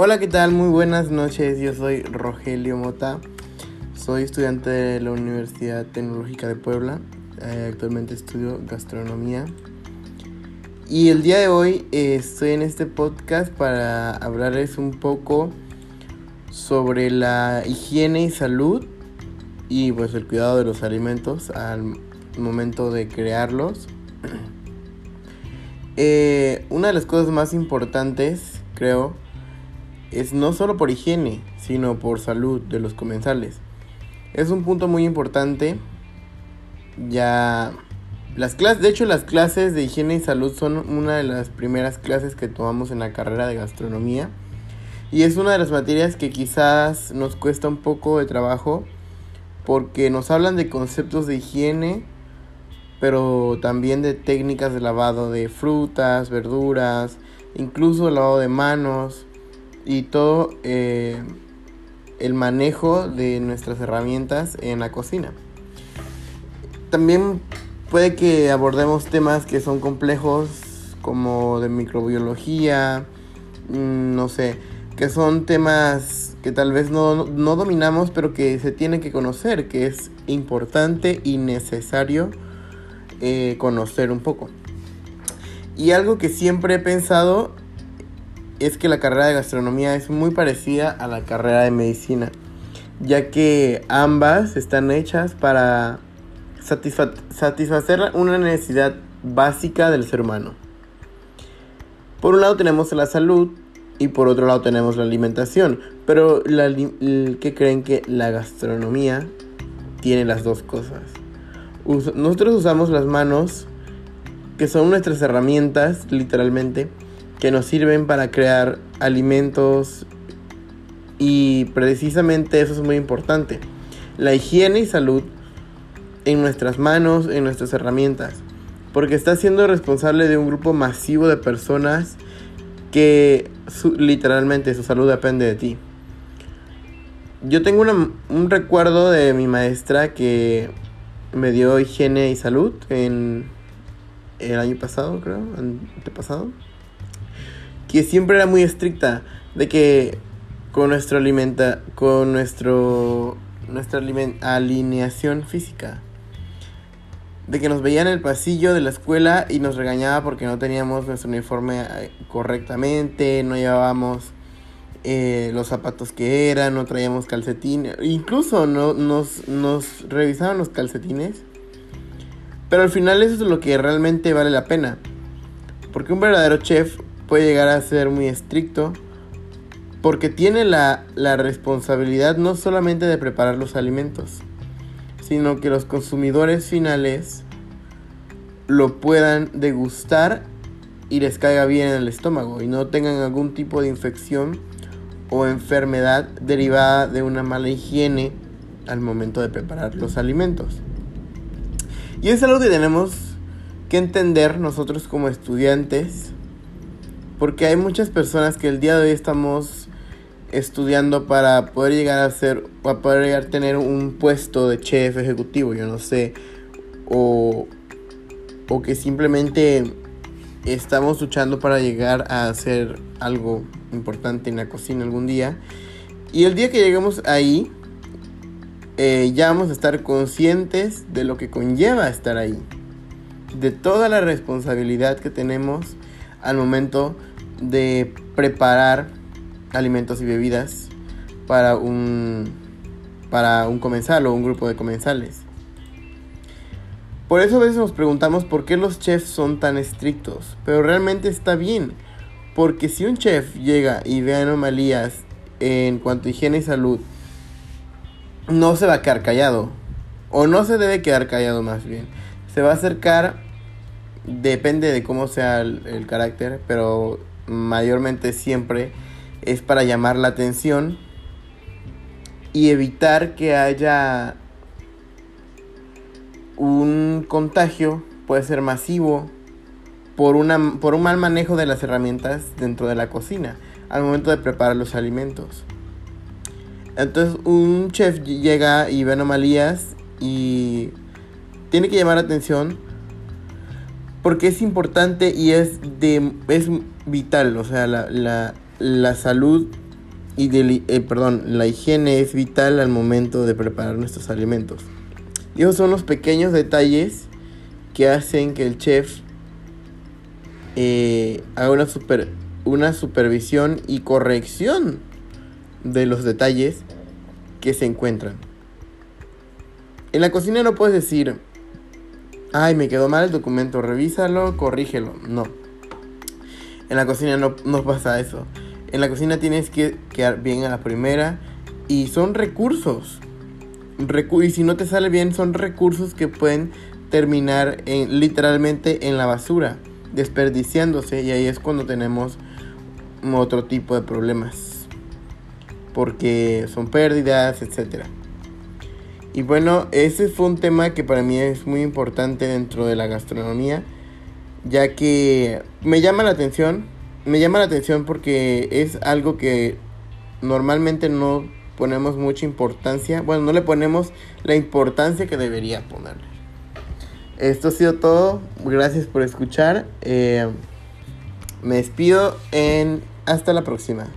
Hola, ¿qué tal? Muy buenas noches. Yo soy Rogelio Mota. Soy estudiante de la Universidad Tecnológica de Puebla. Eh, actualmente estudio gastronomía. Y el día de hoy eh, estoy en este podcast para hablarles un poco sobre la higiene y salud y pues el cuidado de los alimentos al momento de crearlos. Eh, una de las cosas más importantes, creo, es no solo por higiene, sino por salud de los comensales. Es un punto muy importante. Ya las clases, de hecho las clases de higiene y salud son una de las primeras clases que tomamos en la carrera de gastronomía y es una de las materias que quizás nos cuesta un poco de trabajo porque nos hablan de conceptos de higiene, pero también de técnicas de lavado de frutas, verduras, incluso lavado de manos, y todo eh, el manejo de nuestras herramientas en la cocina. También puede que abordemos temas que son complejos como de microbiología, mm, no sé, que son temas que tal vez no, dominamos pero que se tienen que conocer, que es importante y necesario eh, conocer un poco. Y algo que siempre he pensado es que la carrera de gastronomía es muy parecida a la carrera de medicina, ya que ambas están hechas para satisfacer una necesidad básica del ser humano. Por un lado tenemos la salud y por otro lado tenemos la alimentación, pero la, que creen que la gastronomía tiene las dos cosas. nosotros usamos las manos, que son nuestras herramientas, literalmente, que nos sirven para crear alimentos y precisamente eso es muy importante. La higiene y salud en nuestras manos, en nuestras herramientas, porque estás siendo responsable de un grupo masivo de personas que literalmente su salud depende de ti. Yo tengo un recuerdo de mi maestra que me dio higiene y salud en el año pasado, creo, antepasado que siempre era muy estricta de que con nuestro alimenta con nuestro nuestra alineación física de que nos veía en el pasillo de la escuela y nos regañaba porque no teníamos nuestro uniforme eh, correctamente, no llevábamos eh, los zapatos que eran, no traíamos calcetines, incluso no, nos, nos revisaban los calcetines. Pero al final eso es lo que realmente vale la pena. Porque un verdadero chef puede llegar a ser muy estricto porque tiene la, responsabilidad no solamente de preparar los alimentos, sino que los consumidores finales lo puedan degustar y les caiga bien en el estómago y no tengan algún tipo de infección o enfermedad derivada de una mala higiene al momento de preparar los alimentos. Y es algo que tenemos que entender nosotros como estudiantes porque hay muchas personas que el día de hoy estamos estudiando para poder llegar a ser, para poder llegar a tener un puesto de chef ejecutivo, yo no sé, o, o que simplemente estamos luchando para llegar a hacer algo importante en la cocina algún día. Y el día que lleguemos ahí, eh, ya vamos a estar conscientes de lo que conlleva estar ahí. De toda la responsabilidad que tenemos al momento de preparar alimentos y bebidas para un, para un comensal o un grupo de comensales. Por eso a veces nos preguntamos por qué los chefs son tan estrictos, pero realmente está bien, porque si un chef llega y ve anomalías en cuanto a higiene y salud, no se va a quedar callado, o no se debe quedar callado más bien, se va a acercar, depende de cómo sea el carácter, pero mayormente siempre es para llamar la atención y evitar que haya un contagio, puede ser masivo, por, una, por un mal manejo de las herramientas dentro de la cocina al momento de preparar los alimentos. Entonces un chef llega y ve anomalías y tiene que llamar atención porque es importante y es, de, es vital, o sea, la, la, la salud y de, eh, perdón, la higiene es vital al momento de preparar nuestros alimentos. Y esos son los pequeños detalles que hacen que el chef eh, haga una, super, una supervisión y corrección de los detalles que se encuentran. En la cocina no puedes decir, ay, me quedó mal el documento, revísalo, corrígelo. No. En la cocina no, no pasa eso. En la cocina tienes que quedar bien a la primera y son recursos. y si no te sale bien, son recursos que pueden terminar en, literalmente en la basura, desperdiciándose y ahí es cuando tenemos otro tipo de problemas. Porque son pérdidas, etc. Y bueno, ese fue un tema que para mí es muy importante dentro de la gastronomía, ya que me llama la atención me llama la atención porque es algo que normalmente no ponemos mucha importancia. Bueno, no le ponemos la importancia que debería ponerle. Esto ha sido todo. Gracias por escuchar. Eh, me despido en hasta la próxima.